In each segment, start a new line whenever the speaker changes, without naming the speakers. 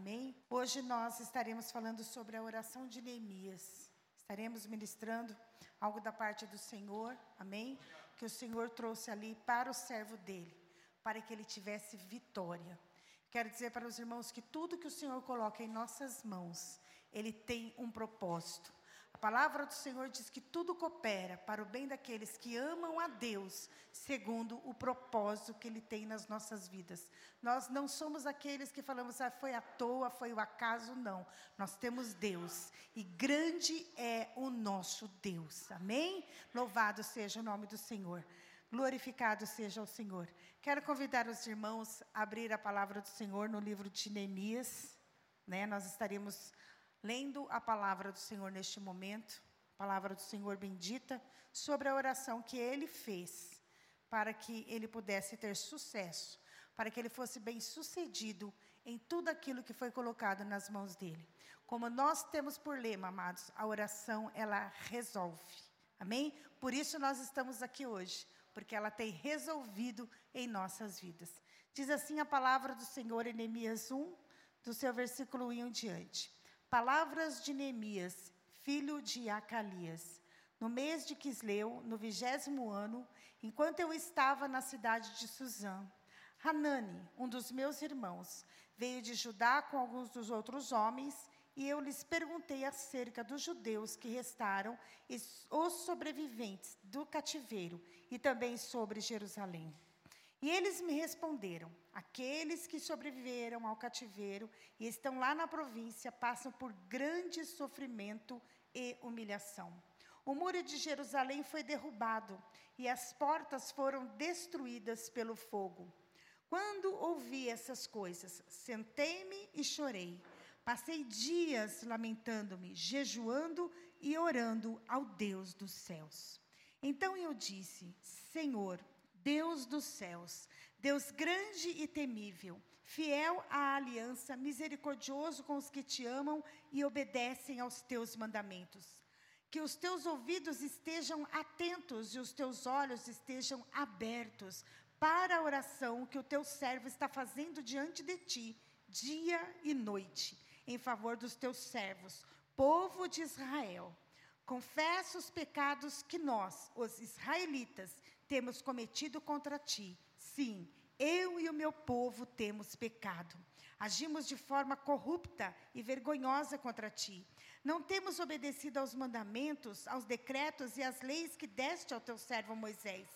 Amém? Hoje nós estaremos falando sobre a oração de Neemias. Estaremos ministrando algo da parte do Senhor, amém? Que o Senhor trouxe ali para o servo dele, para que ele tivesse vitória. Quero dizer para os irmãos que tudo que o Senhor coloca em nossas mãos, ele tem um propósito. A palavra do Senhor diz que tudo coopera para o bem daqueles que amam a Deus, segundo o propósito que Ele tem nas nossas vidas. Nós não somos aqueles que falamos, ah, foi à toa, foi o acaso, não. Nós temos Deus, e grande é o nosso Deus. Amém? Louvado seja o nome do Senhor. Glorificado seja o Senhor. Quero convidar os irmãos a abrir a palavra do Senhor no livro de Neemias. Né? Nós estaremos lendo a palavra do Senhor neste momento, palavra do Senhor bendita, sobre a oração que ele fez para que ele pudesse ter sucesso, para que ele fosse bem sucedido em tudo aquilo que foi colocado nas mãos dele. Como nós temos por lema, amados, a oração ela resolve. Amém? Por isso nós estamos aqui hoje, porque ela tem resolvido em nossas vidas. Diz assim a palavra do Senhor em Neemias 1, do seu versículo 1 em diante. Palavras de Neemias, filho de Acalias. No mês de Quisleu, no vigésimo ano, enquanto eu estava na cidade de Suzã, Hanani, um dos meus irmãos, veio de Judá com alguns dos outros homens, e eu lhes perguntei acerca dos judeus que restaram e os sobreviventes do cativeiro, e também sobre Jerusalém. E eles me responderam: aqueles que sobreviveram ao cativeiro e estão lá na província passam por grande sofrimento e humilhação. O muro de Jerusalém foi derrubado e as portas foram destruídas pelo fogo. Quando ouvi essas coisas, sentei-me e chorei. Passei dias lamentando-me, jejuando e orando ao Deus dos céus. Então eu disse: Senhor, Deus dos céus, Deus grande e temível, fiel à aliança, misericordioso com os que te amam e obedecem aos teus mandamentos. Que os teus ouvidos estejam atentos e os teus olhos estejam abertos para a oração que o teu servo está fazendo diante de ti, dia e noite, em favor dos teus servos, povo de Israel. Confessa os pecados que nós, os israelitas, temos cometido contra ti. Sim, eu e o meu povo temos pecado. Agimos de forma corrupta e vergonhosa contra ti. Não temos obedecido aos mandamentos, aos decretos e às leis que deste ao teu servo Moisés.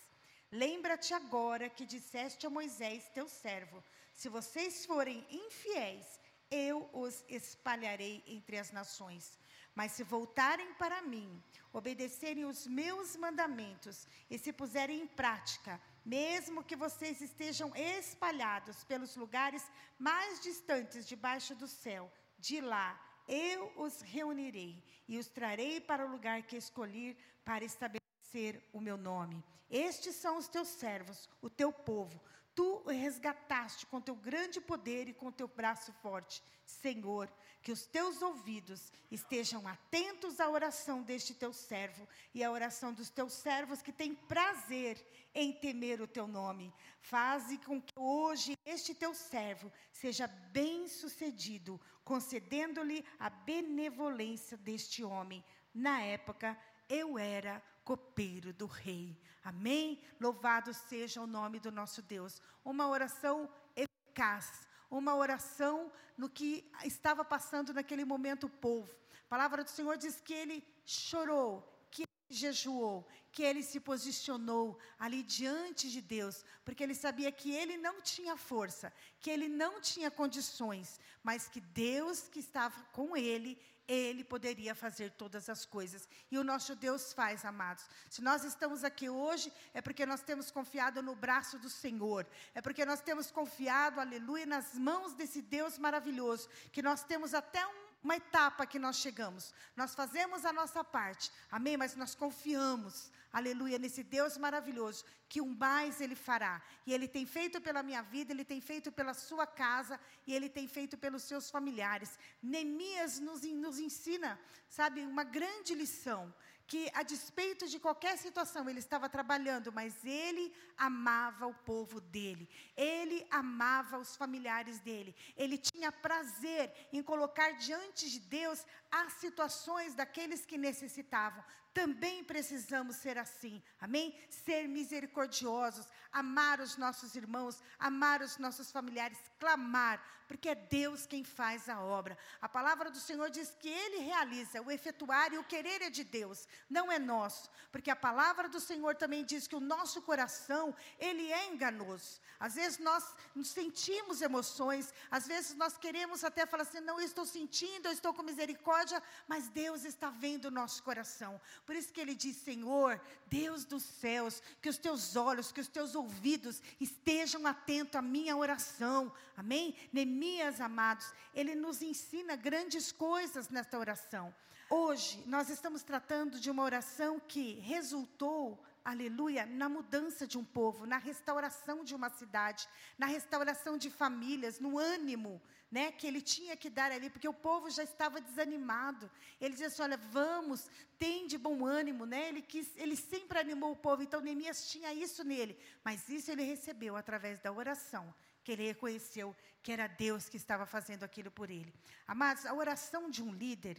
Lembra-te agora que disseste a Moisés, teu servo: se vocês forem infiéis, eu os espalharei entre as nações. Mas se voltarem para mim, obedecerem os meus mandamentos e se puserem em prática, mesmo que vocês estejam espalhados pelos lugares mais distantes debaixo do céu, de lá eu os reunirei e os trarei para o lugar que escolhi para estabelecer o meu nome. Estes são os teus servos, o teu povo. Tu resgataste com teu grande poder e com teu braço forte. Senhor, que os teus ouvidos estejam atentos à oração deste teu servo e à oração dos teus servos que têm prazer em temer o teu nome. Faze com que hoje este teu servo seja bem-sucedido, concedendo-lhe a benevolência deste homem. Na época, eu era copeiro do rei. Amém? Louvado seja o nome do nosso Deus. Uma oração eficaz, uma oração no que estava passando naquele momento o povo. A palavra do Senhor diz que ele chorou, que ele jejuou, que ele se posicionou ali diante de Deus, porque ele sabia que ele não tinha força, que ele não tinha condições, mas que Deus que estava com ele, ele poderia fazer todas as coisas. E o nosso Deus faz, amados. Se nós estamos aqui hoje, é porque nós temos confiado no braço do Senhor. É porque nós temos confiado, aleluia, nas mãos desse Deus maravilhoso. Que nós temos até um uma etapa que nós chegamos. Nós fazemos a nossa parte, amém? Mas nós confiamos, aleluia, nesse Deus maravilhoso, que um mais Ele fará. E Ele tem feito pela minha vida, Ele tem feito pela sua casa, e Ele tem feito pelos seus familiares. Neemias nos, nos ensina, sabe, uma grande lição que, a despeito de qualquer situação, ele estava trabalhando, mas ele amava o povo dele, ele amava os familiares dele, ele tinha prazer em colocar diante de Deus as situações daqueles que necessitavam. Também precisamos ser assim, amém? Ser misericordiosos, amar os nossos irmãos, amar os nossos familiares, clamar, porque é Deus quem faz a obra. A palavra do Senhor diz que Ele realiza, o efetuar e o querer é de Deus, não é nosso, porque a palavra do Senhor também diz que o nosso coração, ele é enganoso. Às vezes nós sentimos emoções, às vezes nós queremos até falar assim, não, eu estou sentindo, eu estou com misericórdia, mas Deus está vendo o nosso coração. Por isso que ele diz: Senhor, Deus dos céus, que os teus olhos, que os teus ouvidos estejam atentos à minha oração. Amém? Neemias, amados, ele nos ensina grandes coisas nesta oração. Hoje, nós estamos tratando de uma oração que resultou aleluia, na mudança de um povo, na restauração de uma cidade, na restauração de famílias, no ânimo, né, que ele tinha que dar ali, porque o povo já estava desanimado. Ele dizia assim: "Olha, vamos, tem de bom ânimo", né? Ele quis, ele sempre animou o povo. Então Neemias tinha isso nele, mas isso ele recebeu através da oração, que ele reconheceu que era Deus que estava fazendo aquilo por ele. Amados, a oração de um líder,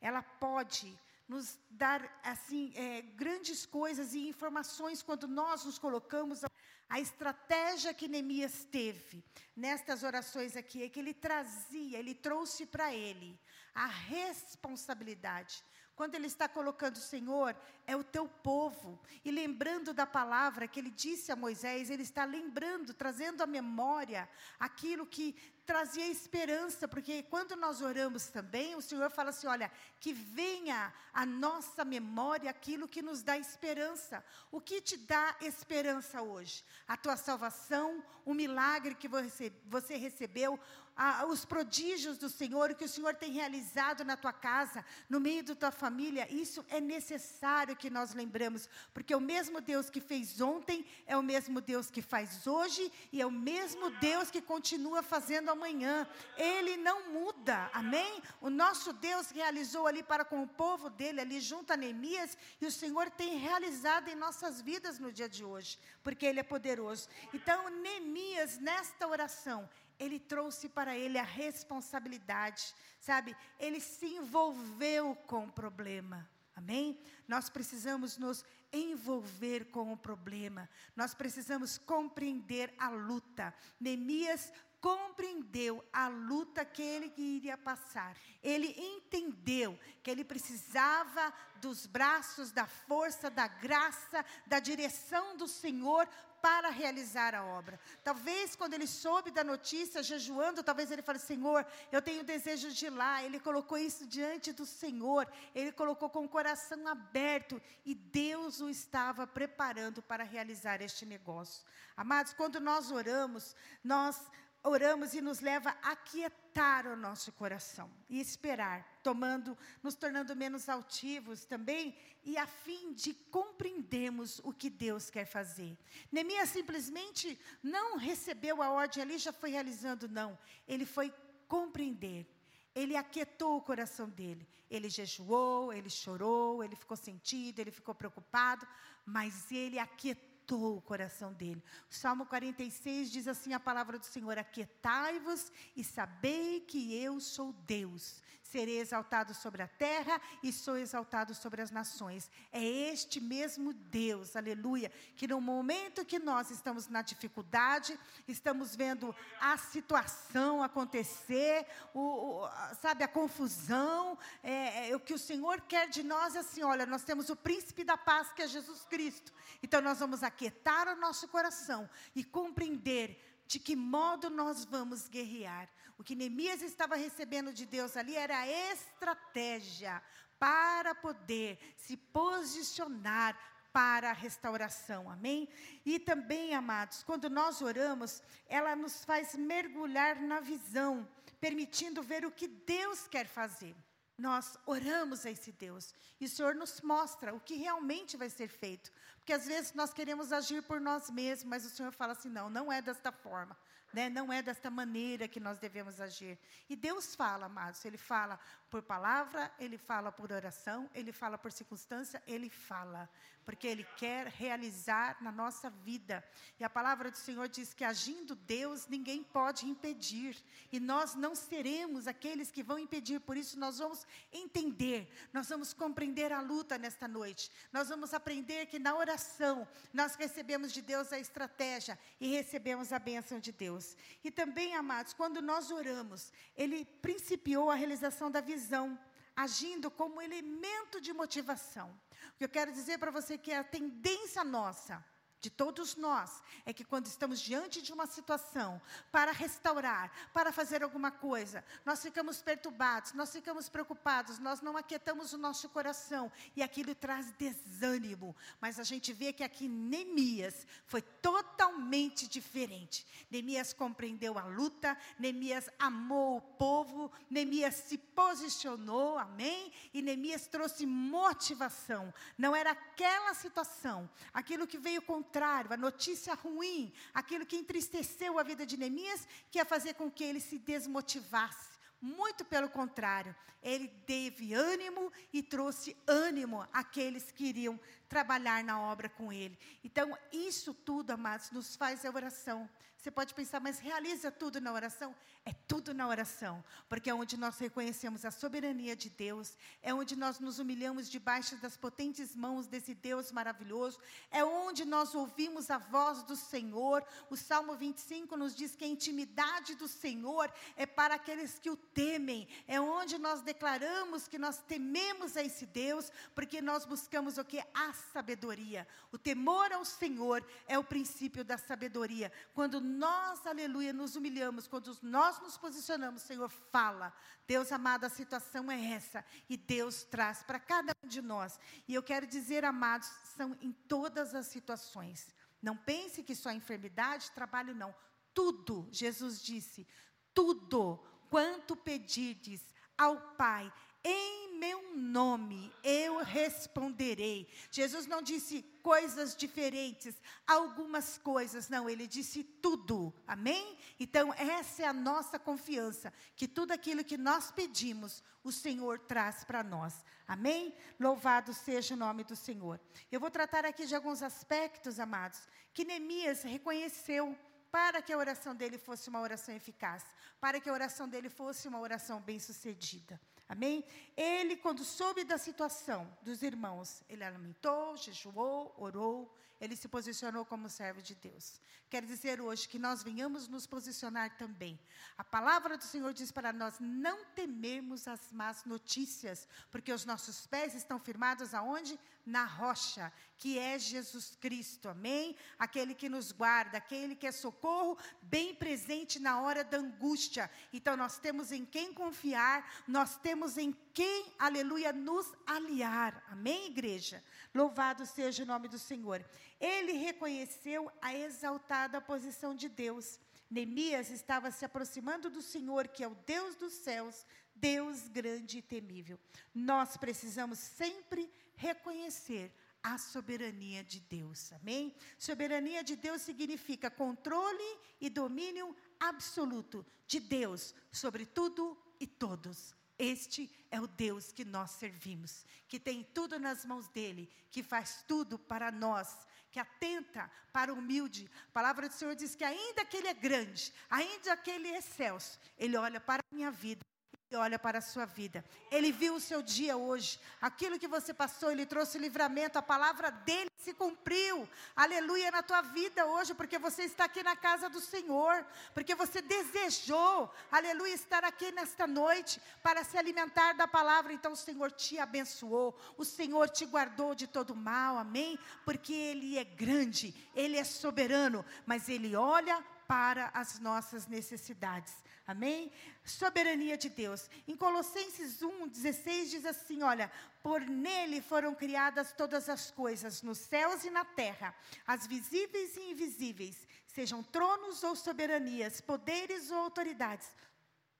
ela pode nos dar assim é, grandes coisas e informações quando nós nos colocamos. A, a estratégia que Neemias teve nestas orações aqui é que ele trazia, ele trouxe para ele a responsabilidade quando ele está colocando, Senhor, é o teu povo. E lembrando da palavra que ele disse a Moisés, ele está lembrando, trazendo à memória aquilo que trazia esperança, porque quando nós oramos também, o Senhor fala assim: olha, que venha à nossa memória aquilo que nos dá esperança. O que te dá esperança hoje? A tua salvação, o milagre que você recebeu, a, os prodígios do Senhor, que o Senhor tem realizado na tua casa, no meio da tua família, isso é necessário que nós lembramos, porque o mesmo Deus que fez ontem é o mesmo Deus que faz hoje e é o mesmo Deus que continua fazendo amanhã. Ele não muda, amém? O nosso Deus realizou ali para com o povo dele, ali junto a Neemias, e o Senhor tem realizado em nossas vidas no dia de hoje, porque Ele é poderoso. Então, Neemias, nesta oração, ele trouxe para ele a responsabilidade, sabe? Ele se envolveu com o problema. Amém? Nós precisamos nos envolver com o problema. Nós precisamos compreender a luta. Neemias compreendeu a luta que ele iria passar. Ele entendeu que ele precisava dos braços, da força, da graça, da direção do Senhor para realizar a obra. Talvez quando ele soube da notícia, jejuando, talvez ele fale: Senhor, eu tenho desejo de ir lá. Ele colocou isso diante do Senhor, ele colocou com o coração aberto e Deus o estava preparando para realizar este negócio. Amados, quando nós oramos, nós oramos e nos leva a quietar o nosso coração e esperar, tomando, nos tornando menos altivos também e a fim de compreendermos o que Deus quer fazer. Neemias simplesmente não recebeu a ordem ali, já foi realizando, não. Ele foi compreender. Ele aquietou o coração dele. Ele jejuou, ele chorou, ele ficou sentido, ele ficou preocupado, mas ele aquietou aquietou o coração dele. O Salmo 46 diz assim a palavra do Senhor: Aquietai-vos e sabei que eu sou Deus. Serei exaltado sobre a terra e sou exaltado sobre as nações. É este mesmo Deus, aleluia, que no momento que nós estamos na dificuldade, estamos vendo a situação acontecer, o, o sabe, a confusão, é, é, o que o Senhor quer de nós é assim: olha, nós temos o príncipe da paz que é Jesus Cristo. Então nós vamos aquietar o nosso coração e compreender de que modo nós vamos guerrear. O que Neemias estava recebendo de Deus ali era a estratégia para poder se posicionar para a restauração, amém? E também, amados, quando nós oramos, ela nos faz mergulhar na visão, permitindo ver o que Deus quer fazer. Nós oramos a esse Deus e o Senhor nos mostra o que realmente vai ser feito. Porque às vezes nós queremos agir por nós mesmos, mas o Senhor fala assim: não, não é desta forma. Né? Não é desta maneira que nós devemos agir. E Deus fala, amados, Ele fala por palavra, Ele fala por oração, Ele fala por circunstância, Ele fala porque Ele quer realizar na nossa vida. E a palavra do Senhor diz que agindo Deus, ninguém pode impedir. E nós não seremos aqueles que vão impedir, por isso nós vamos entender, nós vamos compreender a luta nesta noite. Nós vamos aprender que na oração nós recebemos de Deus a estratégia e recebemos a bênção de Deus. E também, amados, quando nós oramos, Ele principiou a realização da visão agindo como elemento de motivação. O que eu quero dizer para você é que a tendência nossa de todos nós é que quando estamos diante de uma situação para restaurar, para fazer alguma coisa, nós ficamos perturbados, nós ficamos preocupados, nós não aquietamos o nosso coração e aquilo traz desânimo. Mas a gente vê que aqui Neemias foi totalmente diferente. Neemias compreendeu a luta, Neemias amou o povo, Neemias se posicionou, amém? E Neemias trouxe motivação. Não era aquela situação, aquilo que veio com contrário, a notícia ruim, aquilo que entristeceu a vida de Neemias, que ia fazer com que ele se desmotivasse. Muito pelo contrário, ele teve ânimo e trouxe ânimo àqueles que iriam trabalhar na obra com ele. Então, isso tudo, amados, nos faz a oração. Você pode pensar, mas realiza tudo na oração? É tudo na oração, porque é onde nós reconhecemos a soberania de Deus, é onde nós nos humilhamos debaixo das potentes mãos desse Deus maravilhoso, é onde nós ouvimos a voz do Senhor. O Salmo 25 nos diz que a intimidade do Senhor é para aqueles que o temem, é onde nós declaramos que nós tememos a esse Deus, porque nós buscamos o que? A sabedoria. O temor ao Senhor é o princípio da sabedoria. Quando nós, aleluia, nos humilhamos, quando nós nos posicionamos, Senhor, fala. Deus amado, a situação é essa. E Deus traz para cada um de nós. E eu quero dizer, amados, são em todas as situações. Não pense que só enfermidade, trabalho, não. Tudo, Jesus disse, tudo quanto pedirdes ao Pai em meu nome eu responderei. Jesus não disse coisas diferentes, algumas coisas, não, ele disse tudo. Amém? Então, essa é a nossa confiança, que tudo aquilo que nós pedimos, o Senhor traz para nós. Amém? Louvado seja o nome do Senhor. Eu vou tratar aqui de alguns aspectos, amados, que Neemias reconheceu para que a oração dele fosse uma oração eficaz, para que a oração dele fosse uma oração bem-sucedida. Amém? Ele, quando soube da situação dos irmãos, ele lamentou, jejuou, orou, ele se posicionou como servo de Deus. Quer dizer hoje que nós venhamos nos posicionar também. A palavra do Senhor diz para nós não temermos as más notícias, porque os nossos pés estão firmados aonde? Na rocha, que é Jesus Cristo. Amém? Aquele que nos guarda, aquele que é socorro bem presente na hora da angústia. Então nós temos em quem confiar, nós temos em quem, aleluia, nos aliar. Amém, igreja? Louvado seja o nome do Senhor. Ele reconheceu a exaltada posição de Deus. Neemias estava se aproximando do Senhor, que é o Deus dos céus, Deus grande e temível. Nós precisamos sempre reconhecer a soberania de Deus. Amém? Soberania de Deus significa controle e domínio absoluto de Deus sobre tudo e todos. Este é o Deus que nós servimos, que tem tudo nas mãos dele, que faz tudo para nós, que atenta para o humilde. A palavra do Senhor diz que ainda que ele é grande, ainda que ele é excelso, ele olha para a minha vida olha para a sua vida. Ele viu o seu dia hoje. Aquilo que você passou, ele trouxe livramento. A palavra dele se cumpriu. Aleluia na tua vida hoje, porque você está aqui na casa do Senhor, porque você desejou, aleluia, estar aqui nesta noite para se alimentar da palavra. Então o Senhor te abençoou. O Senhor te guardou de todo mal. Amém? Porque ele é grande, ele é soberano, mas ele olha para as nossas necessidades. Amém? Soberania de Deus. Em Colossenses 1, 16 diz assim: olha, por nele foram criadas todas as coisas, nos céus e na terra, as visíveis e invisíveis, sejam tronos ou soberanias, poderes ou autoridades.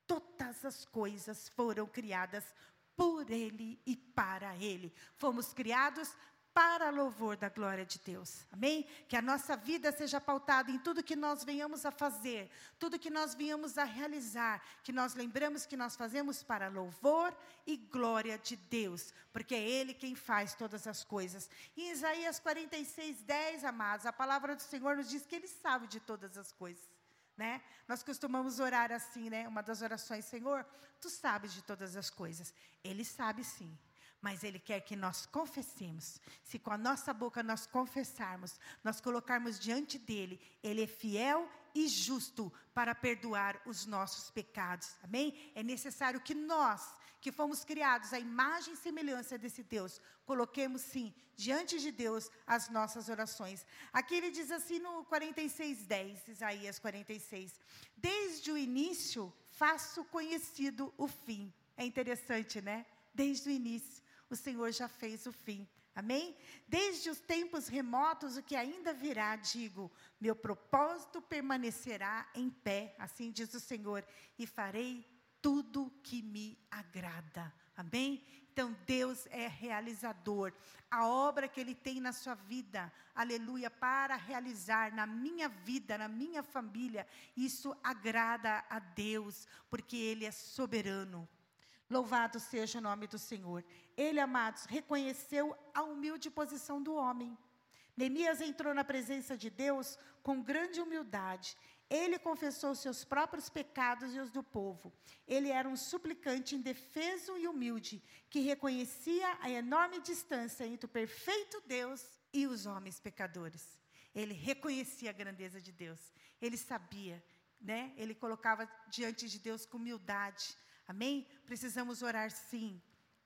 Todas as coisas foram criadas por ele e para ele. Fomos criados para louvor da glória de Deus. Amém? Que a nossa vida seja pautada em tudo que nós venhamos a fazer, tudo que nós venhamos a realizar, que nós lembramos que nós fazemos para louvor e glória de Deus, porque é Ele quem faz todas as coisas. Em Isaías 46, 10, amados, a palavra do Senhor nos diz que Ele sabe de todas as coisas. Né? Nós costumamos orar assim, né? Uma das orações, Senhor, tu sabes de todas as coisas. Ele sabe sim mas Ele quer que nós confessemos. Se com a nossa boca nós confessarmos, nós colocarmos diante dEle, Ele é fiel e justo para perdoar os nossos pecados. Amém? É necessário que nós, que fomos criados à imagem e semelhança desse Deus, coloquemos sim diante de Deus as nossas orações. Aqui ele diz assim no 46:10, Isaías 46: Desde o início faço conhecido o fim. É interessante, né? Desde o início o Senhor já fez o fim. Amém? Desde os tempos remotos, o que ainda virá, digo, meu propósito permanecerá em pé, assim diz o Senhor, e farei tudo que me agrada. Amém? Então, Deus é realizador. A obra que Ele tem na sua vida, aleluia, para realizar na minha vida, na minha família, isso agrada a Deus, porque Ele é soberano. Louvado seja o nome do Senhor. Ele, amados, reconheceu a humilde posição do homem. Neemias entrou na presença de Deus com grande humildade. Ele confessou seus próprios pecados e os do povo. Ele era um suplicante indefeso e humilde, que reconhecia a enorme distância entre o perfeito Deus e os homens pecadores. Ele reconhecia a grandeza de Deus. Ele sabia, né? Ele colocava diante de Deus com humildade. Amém? Precisamos orar sim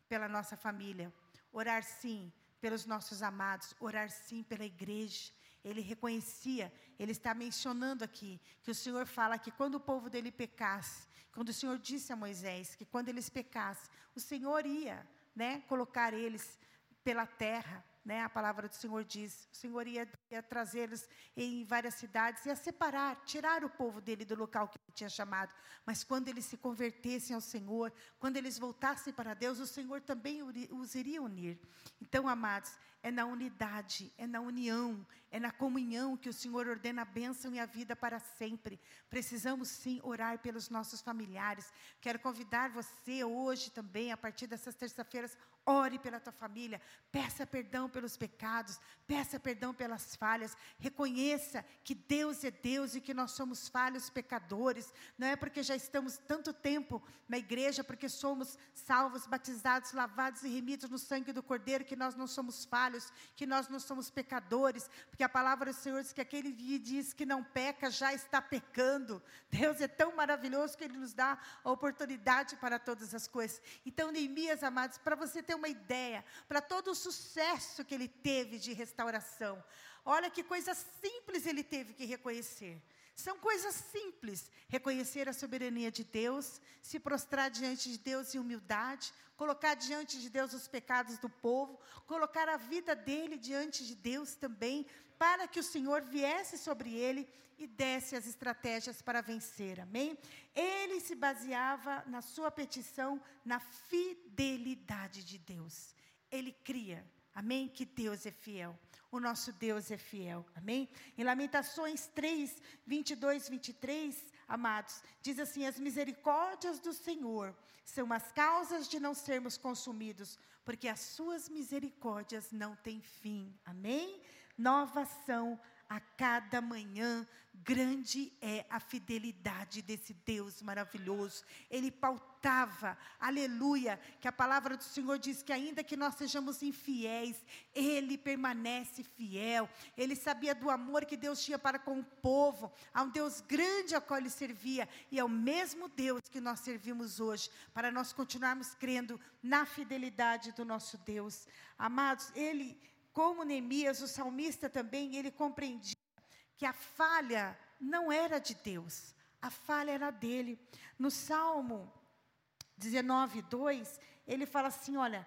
pela nossa família, orar sim pelos nossos amados, orar sim pela igreja. Ele reconhecia, ele está mencionando aqui, que o Senhor fala que quando o povo dele pecasse, quando o Senhor disse a Moisés que quando eles pecassem, o Senhor ia né, colocar eles pela terra, né, a palavra do Senhor diz, o Senhor ia, ia trazê-los em várias cidades, ia separar, tirar o povo dele do local que ele tinha chamado. Mas quando eles se convertessem ao Senhor, quando eles voltassem para Deus, o Senhor também os iria unir. Então, amados, é na unidade, é na união, é na comunhão que o Senhor ordena a bênção e a vida para sempre. Precisamos sim orar pelos nossos familiares. Quero convidar você hoje também, a partir dessas terça-feiras, ore pela tua família, peça perdão pelos pecados, peça perdão pelas falhas, reconheça que Deus é Deus e que nós somos falhos pecadores. Não é porque já estamos tanto tempo na igreja, porque somos salvos, batizados, lavados e remidos no sangue do Cordeiro, que nós não somos falhos, que nós não somos pecadores, porque a palavra do Senhor diz que aquele que diz que não peca já está pecando. Deus é tão maravilhoso que Ele nos dá a oportunidade para todas as coisas. Então, Neemias, amados, para você ter uma ideia, para todo o sucesso que ele teve de restauração, olha que coisa simples ele teve que reconhecer. São coisas simples. Reconhecer a soberania de Deus, se prostrar diante de Deus em humildade, colocar diante de Deus os pecados do povo, colocar a vida dele diante de Deus também, para que o Senhor viesse sobre ele e desse as estratégias para vencer. Amém? Ele se baseava na sua petição na fidelidade de Deus. Ele cria, amém, que Deus é fiel. O nosso Deus é fiel. Amém? Em Lamentações 3, 22, 23, amados, diz assim: As misericórdias do Senhor são as causas de não sermos consumidos, porque as suas misericórdias não têm fim. Amém? Novas são a cada manhã. Grande é a fidelidade desse Deus maravilhoso. Ele pautava, aleluia, que a palavra do Senhor diz que ainda que nós sejamos infiéis, Ele permanece fiel. Ele sabia do amor que Deus tinha para com o povo, a um Deus grande ao qual Ele servia, e é o mesmo Deus que nós servimos hoje, para nós continuarmos crendo na fidelidade do nosso Deus. Amados, Ele como Neemias, o salmista também, ele compreendia que a falha não era de Deus, a falha era dele. No Salmo 19, 2, ele fala assim: Olha,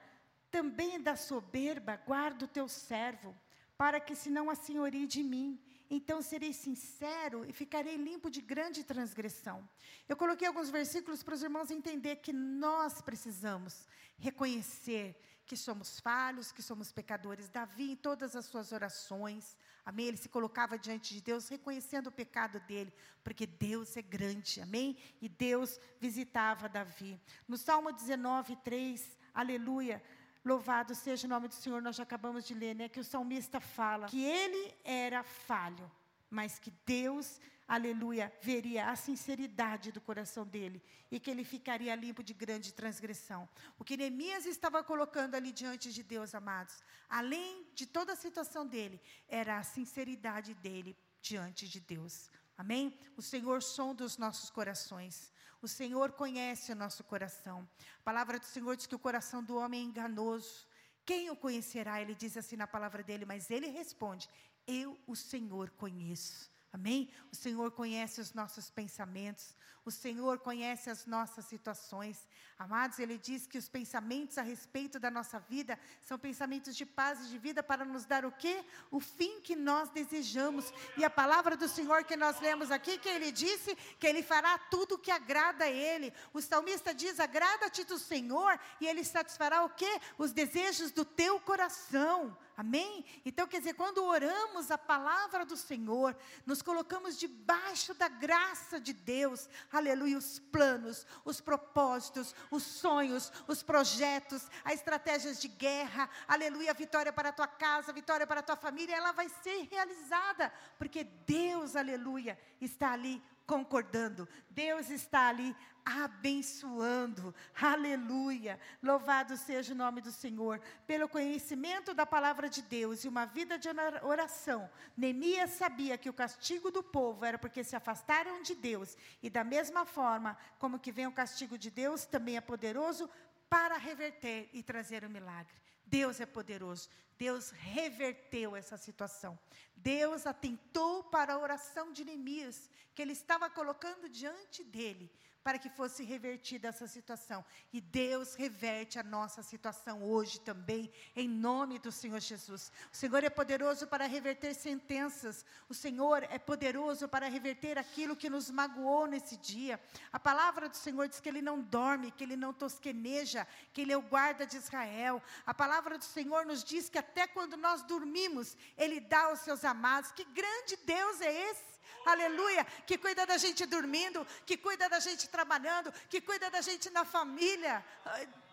também da soberba guarda o teu servo, para que se não a senhorie de mim. Então serei sincero e ficarei limpo de grande transgressão. Eu coloquei alguns versículos para os irmãos entender que nós precisamos reconhecer que somos falhos, que somos pecadores. Davi, em todas as suas orações, amém? Ele se colocava diante de Deus, reconhecendo o pecado dele, porque Deus é grande, amém? E Deus visitava Davi. No Salmo 19, 3, aleluia. Louvado seja o nome do Senhor, nós já acabamos de ler, né? Que o salmista fala que ele era falho, mas que Deus aleluia, veria a sinceridade do coração dele e que ele ficaria limpo de grande transgressão. O que Neemias estava colocando ali diante de Deus, amados, além de toda a situação dele, era a sinceridade dele diante de Deus. Amém? O Senhor sonda os nossos corações. O Senhor conhece o nosso coração. A palavra do Senhor diz que o coração do homem é enganoso. Quem o conhecerá? Ele diz assim na palavra dele, mas ele responde: Eu, o Senhor, conheço. Amém? O Senhor conhece os nossos pensamentos, o Senhor conhece as nossas situações. Amados, Ele diz que os pensamentos a respeito da nossa vida são pensamentos de paz e de vida para nos dar o quê? O fim que nós desejamos. E a palavra do Senhor que nós lemos aqui, que Ele disse que Ele fará tudo o que agrada a Ele. O salmista diz: agrada-te do Senhor e Ele satisfará o quê? Os desejos do teu coração. Amém? Então, quer dizer, quando oramos a palavra do Senhor, nos colocamos debaixo da graça de Deus, aleluia, os planos, os propósitos, os sonhos, os projetos, as estratégias de guerra, aleluia, a vitória para a tua casa, a vitória para a tua família, ela vai ser realizada, porque Deus, aleluia, está ali concordando. Deus está ali abençoando. Aleluia. Louvado seja o nome do Senhor. Pelo conhecimento da palavra de Deus e uma vida de oração, Neemias sabia que o castigo do povo era porque se afastaram de Deus. E da mesma forma como que vem o castigo de Deus, também é poderoso para reverter e trazer o milagre. Deus é poderoso. Deus reverteu essa situação. Deus atentou para a oração de Neemias, que ele estava colocando diante dele para que fosse revertida essa situação. E Deus reverte a nossa situação hoje também, em nome do Senhor Jesus. O Senhor é poderoso para reverter sentenças, o Senhor é poderoso para reverter aquilo que nos magoou nesse dia. A palavra do Senhor diz que Ele não dorme, que Ele não tosqueneja, que Ele é o guarda de Israel. A palavra do Senhor nos diz que até quando nós dormimos, Ele dá aos seus amados. Que grande Deus é esse! Aleluia, que cuida da gente dormindo, que cuida da gente trabalhando, que cuida da gente na família.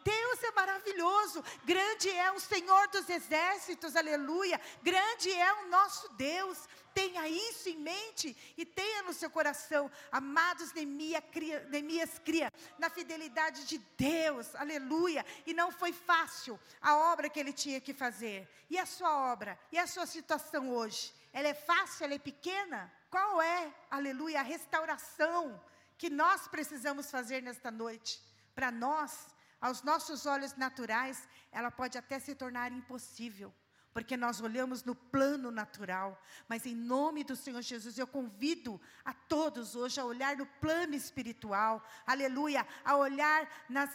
Deus é maravilhoso, grande é o Senhor dos exércitos, aleluia, grande é o nosso Deus. Tenha isso em mente e tenha no seu coração, amados, Neemias cria, Neemias cria na fidelidade de Deus, aleluia. E não foi fácil a obra que ele tinha que fazer. E a sua obra, e a sua situação hoje? Ela é fácil, ela é pequena? Qual é, aleluia, a restauração que nós precisamos fazer nesta noite? Para nós, aos nossos olhos naturais, ela pode até se tornar impossível porque nós olhamos no plano natural, mas em nome do Senhor Jesus, eu convido a todos hoje a olhar no plano espiritual, aleluia, a olhar nas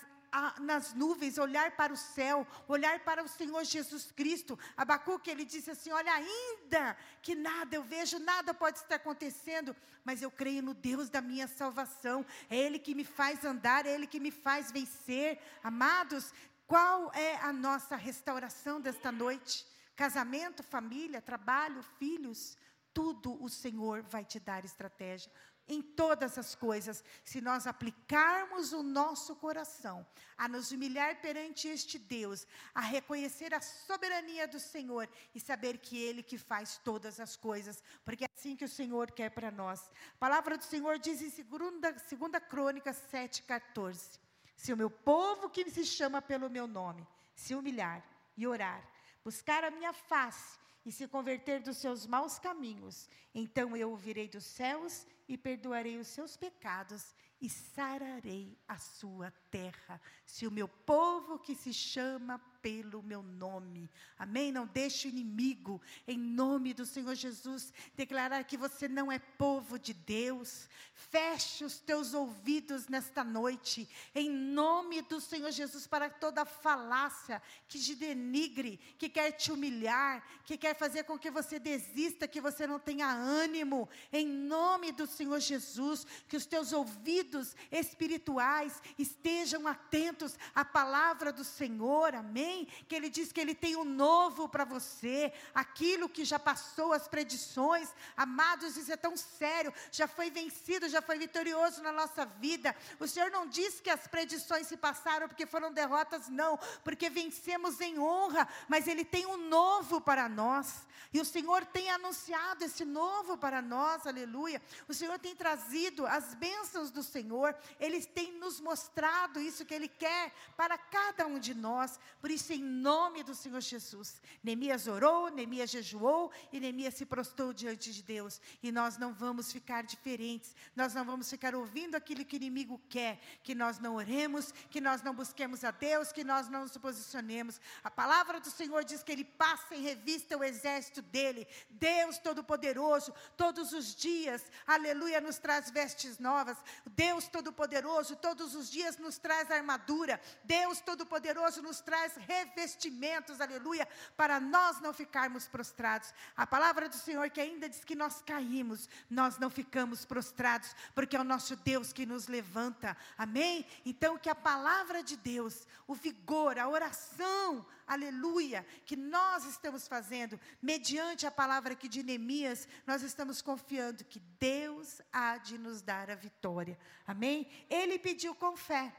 nas nuvens, olhar para o céu, olhar para o Senhor Jesus Cristo. Abacuque, ele disse assim: Olha, ainda que nada eu vejo, nada pode estar acontecendo, mas eu creio no Deus da minha salvação. É Ele que me faz andar, é Ele que me faz vencer. Amados, qual é a nossa restauração desta noite? Casamento, família, trabalho, filhos, tudo o Senhor vai te dar estratégia em todas as coisas, se nós aplicarmos o nosso coração a nos humilhar perante este Deus, a reconhecer a soberania do Senhor e saber que Ele que faz todas as coisas, porque é assim que o Senhor quer para nós. A palavra do Senhor diz em 2 segunda Crônica 7,14: Se o meu povo que se chama pelo meu nome se humilhar e orar, buscar a minha face e se converter dos seus maus caminhos, então eu ouvirei dos céus e perdoarei os seus pecados e sararei a sua terra. Se o meu povo que se chama pelo meu nome. Amém? Não deixe o inimigo, em nome do Senhor Jesus, declarar que você não é povo de Deus. Feche os teus ouvidos nesta noite, em nome do Senhor Jesus, para toda falácia que te denigre, que quer te humilhar, que quer fazer com que você desista, que você não tenha ânimo. Em nome do Senhor Jesus, que os teus ouvidos espirituais estejam atentos à palavra do Senhor. Amém? Que Ele diz que Ele tem um novo para você, aquilo que já passou, as predições, amados, isso é tão sério, já foi vencido, já foi vitorioso na nossa vida. O Senhor não diz que as predições se passaram porque foram derrotas, não, porque vencemos em honra, mas Ele tem um novo para nós, e o Senhor tem anunciado esse novo para nós, aleluia. O Senhor tem trazido as bênçãos do Senhor, Ele tem nos mostrado isso que Ele quer para cada um de nós, por isso, em nome do Senhor Jesus, Neemias orou, Neemias jejuou e Neemias se prostrou diante de Deus, e nós não vamos ficar diferentes, nós não vamos ficar ouvindo aquilo que o inimigo quer, que nós não oremos, que nós não busquemos a Deus, que nós não nos posicionemos. A palavra do Senhor diz que Ele passa em revista o exército dele, Deus Todo-Poderoso, todos os dias, aleluia, nos traz vestes novas, Deus Todo-Poderoso, todos os dias nos traz armadura, Deus Todo-Poderoso nos traz revestimentos, aleluia, para nós não ficarmos prostrados. A palavra do Senhor que ainda diz que nós caímos, nós não ficamos prostrados, porque é o nosso Deus que nos levanta, amém? Então, que a palavra de Deus, o vigor, a oração, aleluia, que nós estamos fazendo, mediante a palavra aqui de Neemias, nós estamos confiando que Deus há de nos dar a vitória, amém? Ele pediu com fé.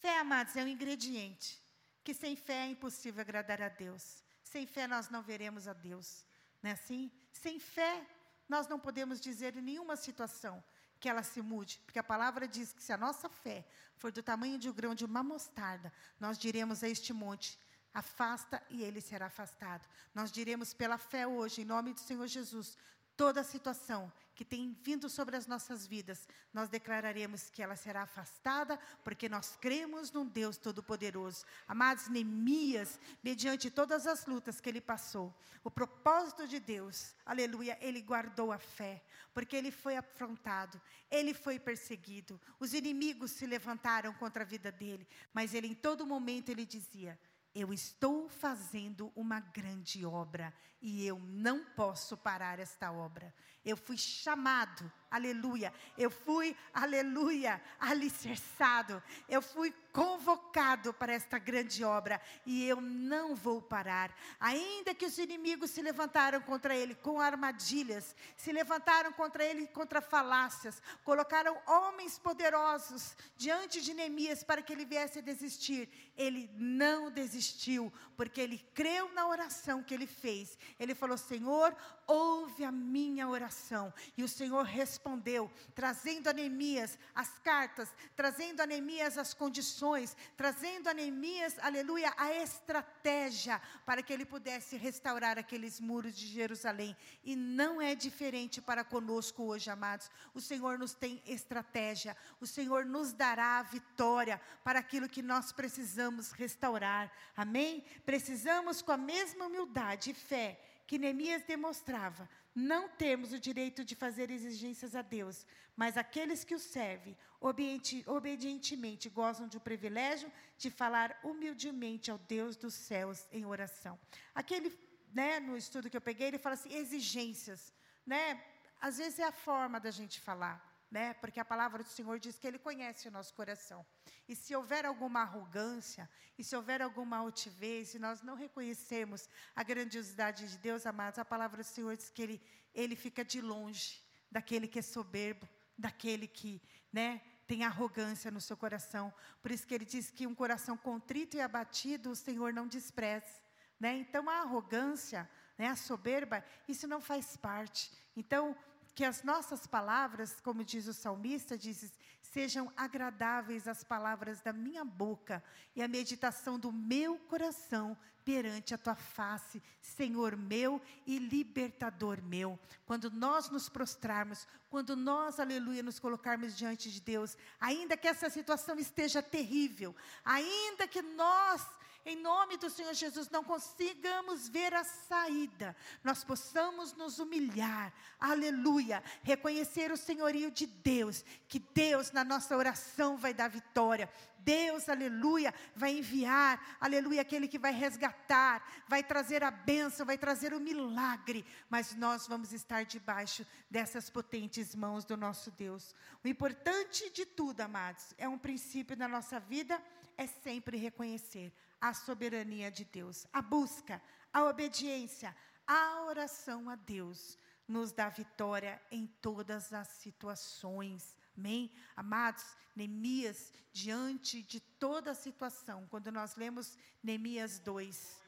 Fé, amados, é um ingrediente que sem fé é impossível agradar a Deus. Sem fé nós não veremos a Deus, não é assim? Sem fé nós não podemos dizer em nenhuma situação que ela se mude, porque a palavra diz que se a nossa fé for do tamanho de um grão de uma mostarda, nós diremos a este monte: afasta e ele será afastado. Nós diremos pela fé hoje, em nome do Senhor Jesus, toda a situação que tem vindo sobre as nossas vidas, nós declararemos que ela será afastada, porque nós cremos num Deus Todo-Poderoso. Amados, Neemias, mediante todas as lutas que ele passou, o propósito de Deus, aleluia, ele guardou a fé, porque ele foi afrontado, ele foi perseguido, os inimigos se levantaram contra a vida dele, mas ele em todo momento ele dizia: eu estou fazendo uma grande obra e eu não posso parar esta obra. Eu fui chamado, aleluia. Eu fui, aleluia, alicerçado. Eu fui convocado para esta grande obra e eu não vou parar. Ainda que os inimigos se levantaram contra ele com armadilhas, se levantaram contra ele contra falácias, colocaram homens poderosos diante de Neemias para que ele viesse a desistir. Ele não desistiu, porque ele creu na oração que ele fez ele falou: Senhor, ouve a minha oração. E o Senhor respondeu, trazendo a Neemias as cartas, trazendo a Neemias as condições, trazendo a Neemias, aleluia, a estratégia para que ele pudesse restaurar aqueles muros de Jerusalém. E não é diferente para conosco hoje, amados. O Senhor nos tem estratégia, o Senhor nos dará a vitória para aquilo que nós precisamos restaurar. Amém? Precisamos, com a mesma humildade e fé, que Neemias demonstrava, não temos o direito de fazer exigências a Deus, mas aqueles que o servem obediente, obedientemente gozam de privilégio de falar humildemente ao Deus dos céus em oração. Aquele, né, no estudo que eu peguei, ele fala assim, exigências, né? Às vezes é a forma da gente falar né? Porque a palavra do Senhor diz que Ele conhece o nosso coração. E se houver alguma arrogância, e se houver alguma altivez, se nós não reconhecemos a grandiosidade de Deus, amados, a palavra do Senhor diz que Ele, ele fica de longe daquele que é soberbo, daquele que, né? Tem arrogância no seu coração. Por isso que ele diz que um coração contrito e abatido, o Senhor não despreza. Né? Então, a arrogância, né, a soberba, isso não faz parte. Então, que as nossas palavras, como diz o salmista, diz, sejam agradáveis as palavras da minha boca e a meditação do meu coração perante a tua face, Senhor meu e libertador meu. Quando nós nos prostrarmos, quando nós, aleluia, nos colocarmos diante de Deus, ainda que essa situação esteja terrível, ainda que nós em nome do Senhor Jesus, não consigamos ver a saída, nós possamos nos humilhar, aleluia, reconhecer o senhorio de Deus, que Deus na nossa oração vai dar vitória, Deus, aleluia, vai enviar, aleluia, aquele que vai resgatar, vai trazer a bênção, vai trazer o milagre, mas nós vamos estar debaixo dessas potentes mãos do nosso Deus. O importante de tudo, amados, é um princípio da nossa vida, é sempre reconhecer a soberania de Deus, a busca, a obediência, a oração a Deus nos dá vitória em todas as situações. Amém? Amados, Neemias, diante de toda a situação, quando nós lemos Neemias 2,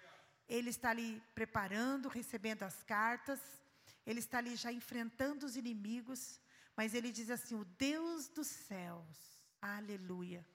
ele está ali preparando, recebendo as cartas, ele está ali já enfrentando os inimigos, mas ele diz assim: O Deus dos céus, aleluia,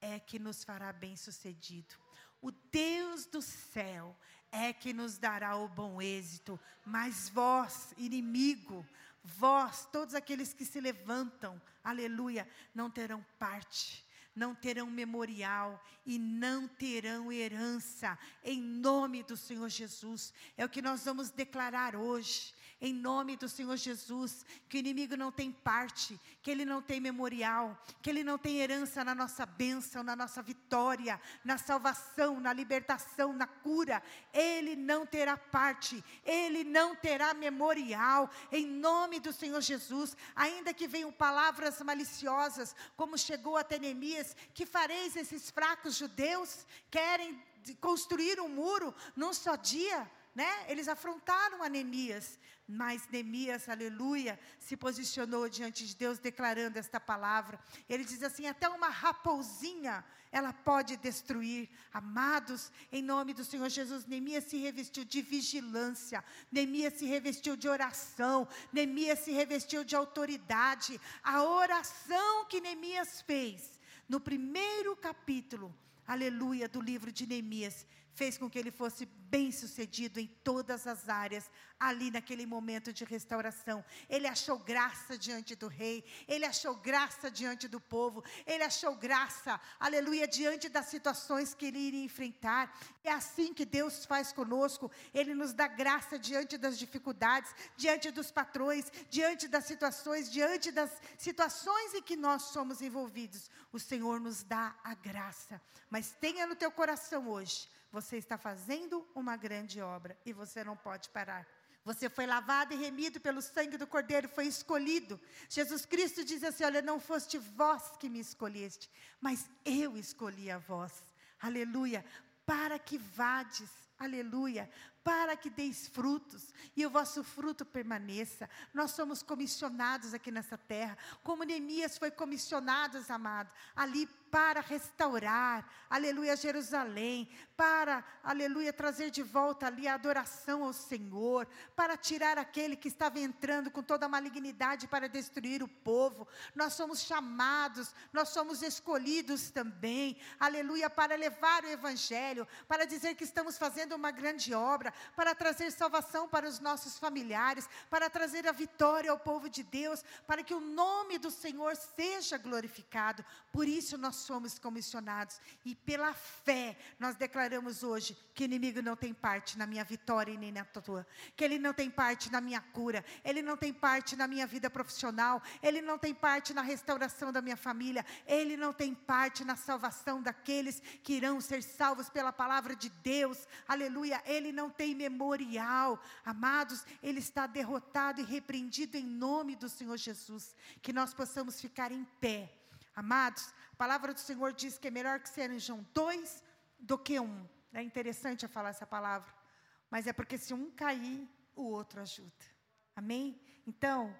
é que nos fará bem-sucedido. O Deus do céu é que nos dará o bom êxito, mas vós, inimigo, vós, todos aqueles que se levantam, aleluia, não terão parte, não terão memorial e não terão herança, em nome do Senhor Jesus. É o que nós vamos declarar hoje em nome do Senhor Jesus, que o inimigo não tem parte, que ele não tem memorial, que ele não tem herança na nossa bênção, na nossa vitória, na salvação, na libertação, na cura. Ele não terá parte, ele não terá memorial, em nome do Senhor Jesus, ainda que venham palavras maliciosas, como chegou até Neemias, que fareis esses fracos judeus, querem construir um muro num só dia, né? Eles afrontaram a Neemias, mas Neemias, aleluia, se posicionou diante de Deus declarando esta palavra. Ele diz assim: até uma raposinha ela pode destruir. Amados, em nome do Senhor Jesus, Neemias se revestiu de vigilância, Neemias se revestiu de oração, Neemias se revestiu de autoridade. A oração que Neemias fez no primeiro capítulo, aleluia, do livro de Neemias, fez com que ele fosse bem sucedido em todas as áreas, ali naquele momento de restauração. Ele achou graça diante do rei, ele achou graça diante do povo, ele achou graça, aleluia, diante das situações que ele iria enfrentar. É assim que Deus faz conosco, ele nos dá graça diante das dificuldades, diante dos patrões, diante das situações, diante das situações em que nós somos envolvidos. O Senhor nos dá a graça. Mas tenha no teu coração hoje você está fazendo uma grande obra e você não pode parar. Você foi lavado e remido pelo sangue do Cordeiro, foi escolhido. Jesus Cristo diz assim: Olha, não foste vós que me escolheste, mas eu escolhi a vós. Aleluia. Para que vades, aleluia, para que deis frutos e o vosso fruto permaneça. Nós somos comissionados aqui nessa terra, como Neemias foi comissionado, amado, ali para restaurar, aleluia, Jerusalém, para, aleluia, trazer de volta ali a adoração ao Senhor, para tirar aquele que estava entrando com toda a malignidade para destruir o povo. Nós somos chamados, nós somos escolhidos também, aleluia, para levar o Evangelho, para dizer que estamos fazendo uma grande obra, para trazer salvação para os nossos familiares, para trazer a vitória ao povo de Deus, para que o nome do Senhor seja glorificado. Por isso nós somos comissionados e pela fé nós declaramos hoje que o inimigo não tem parte na minha vitória e nem na tua, que ele não tem parte na minha cura, ele não tem parte na minha vida profissional, ele não tem parte na restauração da minha família, ele não tem parte na salvação daqueles que irão ser salvos pela palavra de Deus. Aleluia, ele não tem memorial. Amados, ele está derrotado e repreendido em nome do Senhor Jesus. Que nós possamos ficar em pé. Amados, a palavra do Senhor diz que é melhor que sejam dois do que um. É interessante eu falar essa palavra, mas é porque se um cair, o outro ajuda. Amém? Então,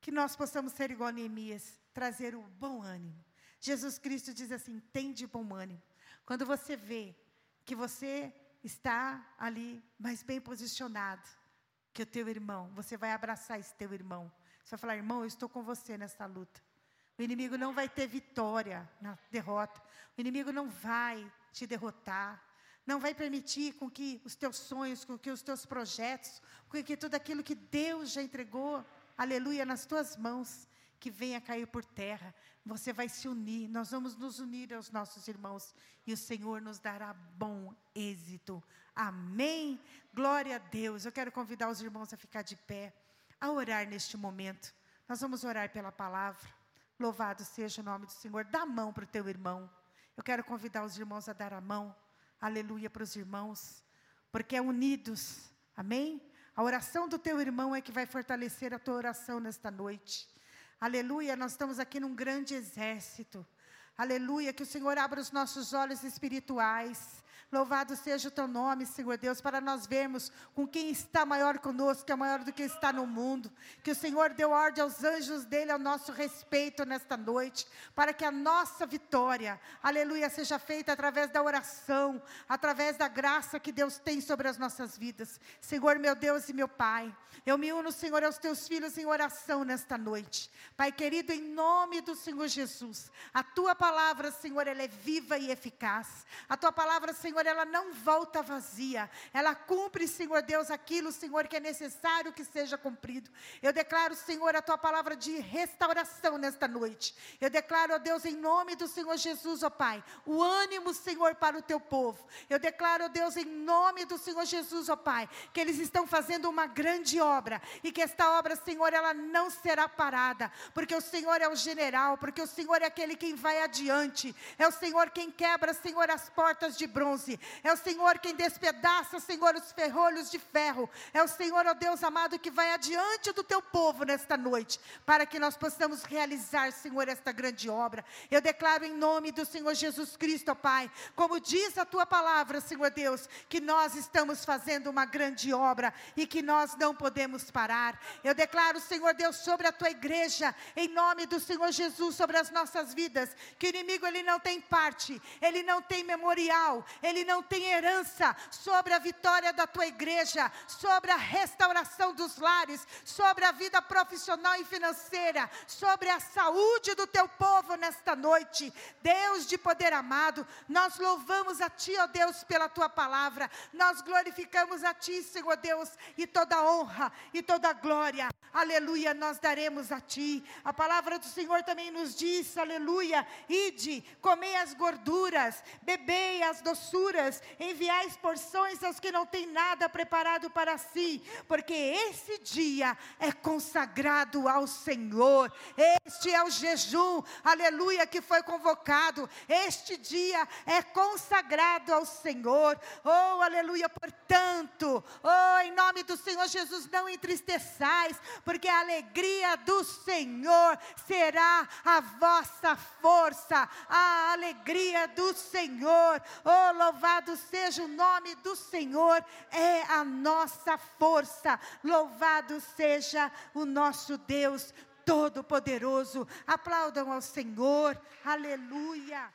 que nós possamos ser igual a Neemias, trazer o bom ânimo. Jesus Cristo diz assim: tem de bom ânimo. Quando você vê que você está ali mais bem posicionado que o teu irmão, você vai abraçar esse teu irmão. Você vai falar: irmão, eu estou com você nessa luta. O inimigo não vai ter vitória na derrota. O inimigo não vai te derrotar. Não vai permitir com que os teus sonhos, com que os teus projetos, com que tudo aquilo que Deus já entregou, aleluia, nas tuas mãos, que venha cair por terra. Você vai se unir, nós vamos nos unir aos nossos irmãos e o Senhor nos dará bom êxito. Amém? Glória a Deus. Eu quero convidar os irmãos a ficar de pé, a orar neste momento. Nós vamos orar pela palavra. Louvado seja o nome do Senhor. Dá a mão para o teu irmão. Eu quero convidar os irmãos a dar a mão, aleluia, para os irmãos, porque é unidos, amém? A oração do teu irmão é que vai fortalecer a tua oração nesta noite. Aleluia, nós estamos aqui num grande exército. Aleluia, que o Senhor abra os nossos olhos espirituais. Louvado seja o teu nome, Senhor Deus, para nós vermos com quem está maior conosco, que é maior do que está no mundo. Que o Senhor deu ordem aos anjos dele ao nosso respeito nesta noite, para que a nossa vitória, aleluia, seja feita através da oração, através da graça que Deus tem sobre as nossas vidas. Senhor, meu Deus e meu Pai, eu me uno, Senhor, aos teus filhos em oração nesta noite. Pai querido, em nome do Senhor Jesus, a tua palavra, Senhor, ela é viva e eficaz. A tua palavra, Senhor, Senhor, ela não volta vazia. Ela cumpre, Senhor Deus, aquilo, Senhor, que é necessário que seja cumprido. Eu declaro, Senhor, a tua palavra de restauração nesta noite. Eu declaro, ó Deus, em nome do Senhor Jesus, ó Pai, o ânimo, Senhor, para o teu povo. Eu declaro, ó Deus, em nome do Senhor Jesus, ó Pai, que eles estão fazendo uma grande obra e que esta obra, Senhor, ela não será parada, porque o Senhor é o general, porque o Senhor é aquele quem vai adiante. É o Senhor quem quebra, Senhor, as portas de bronze É o Senhor quem despedaça, Senhor, os ferrolhos de ferro. É o Senhor, ó Deus amado, que vai adiante do teu povo nesta noite, para que nós possamos realizar, Senhor, esta grande obra. Eu declaro em nome do Senhor Jesus Cristo, ó Pai, como diz a tua palavra, Senhor Deus, que nós estamos fazendo uma grande obra e que nós não podemos parar. Eu declaro, Senhor Deus, sobre a tua igreja, em nome do Senhor Jesus, sobre as nossas vidas, que o inimigo ele não tem parte, ele não tem memorial, ele ele não tem herança sobre a vitória da tua igreja, sobre a restauração dos lares, sobre a vida profissional e financeira, sobre a saúde do teu povo nesta noite. Deus de poder amado, nós louvamos a Ti, ó Deus, pela Tua palavra, nós glorificamos a Ti, Senhor Deus, e toda honra e toda glória, aleluia, nós daremos a Ti. A palavra do Senhor também nos diz, aleluia, ide, comei as gorduras, bebei as doçuras farturas, enviais porções aos que não têm nada preparado para si, porque esse dia é consagrado ao Senhor. Este é o jejum, aleluia, que foi convocado. Este dia é consagrado ao Senhor. Oh, aleluia, portanto, oh, em nome do Senhor Jesus, não entristeçais, porque a alegria do Senhor será a vossa força. A alegria do Senhor, oh, louvado Louvado seja o nome do Senhor, é a nossa força. Louvado seja o nosso Deus Todo-Poderoso. Aplaudam ao Senhor. Aleluia.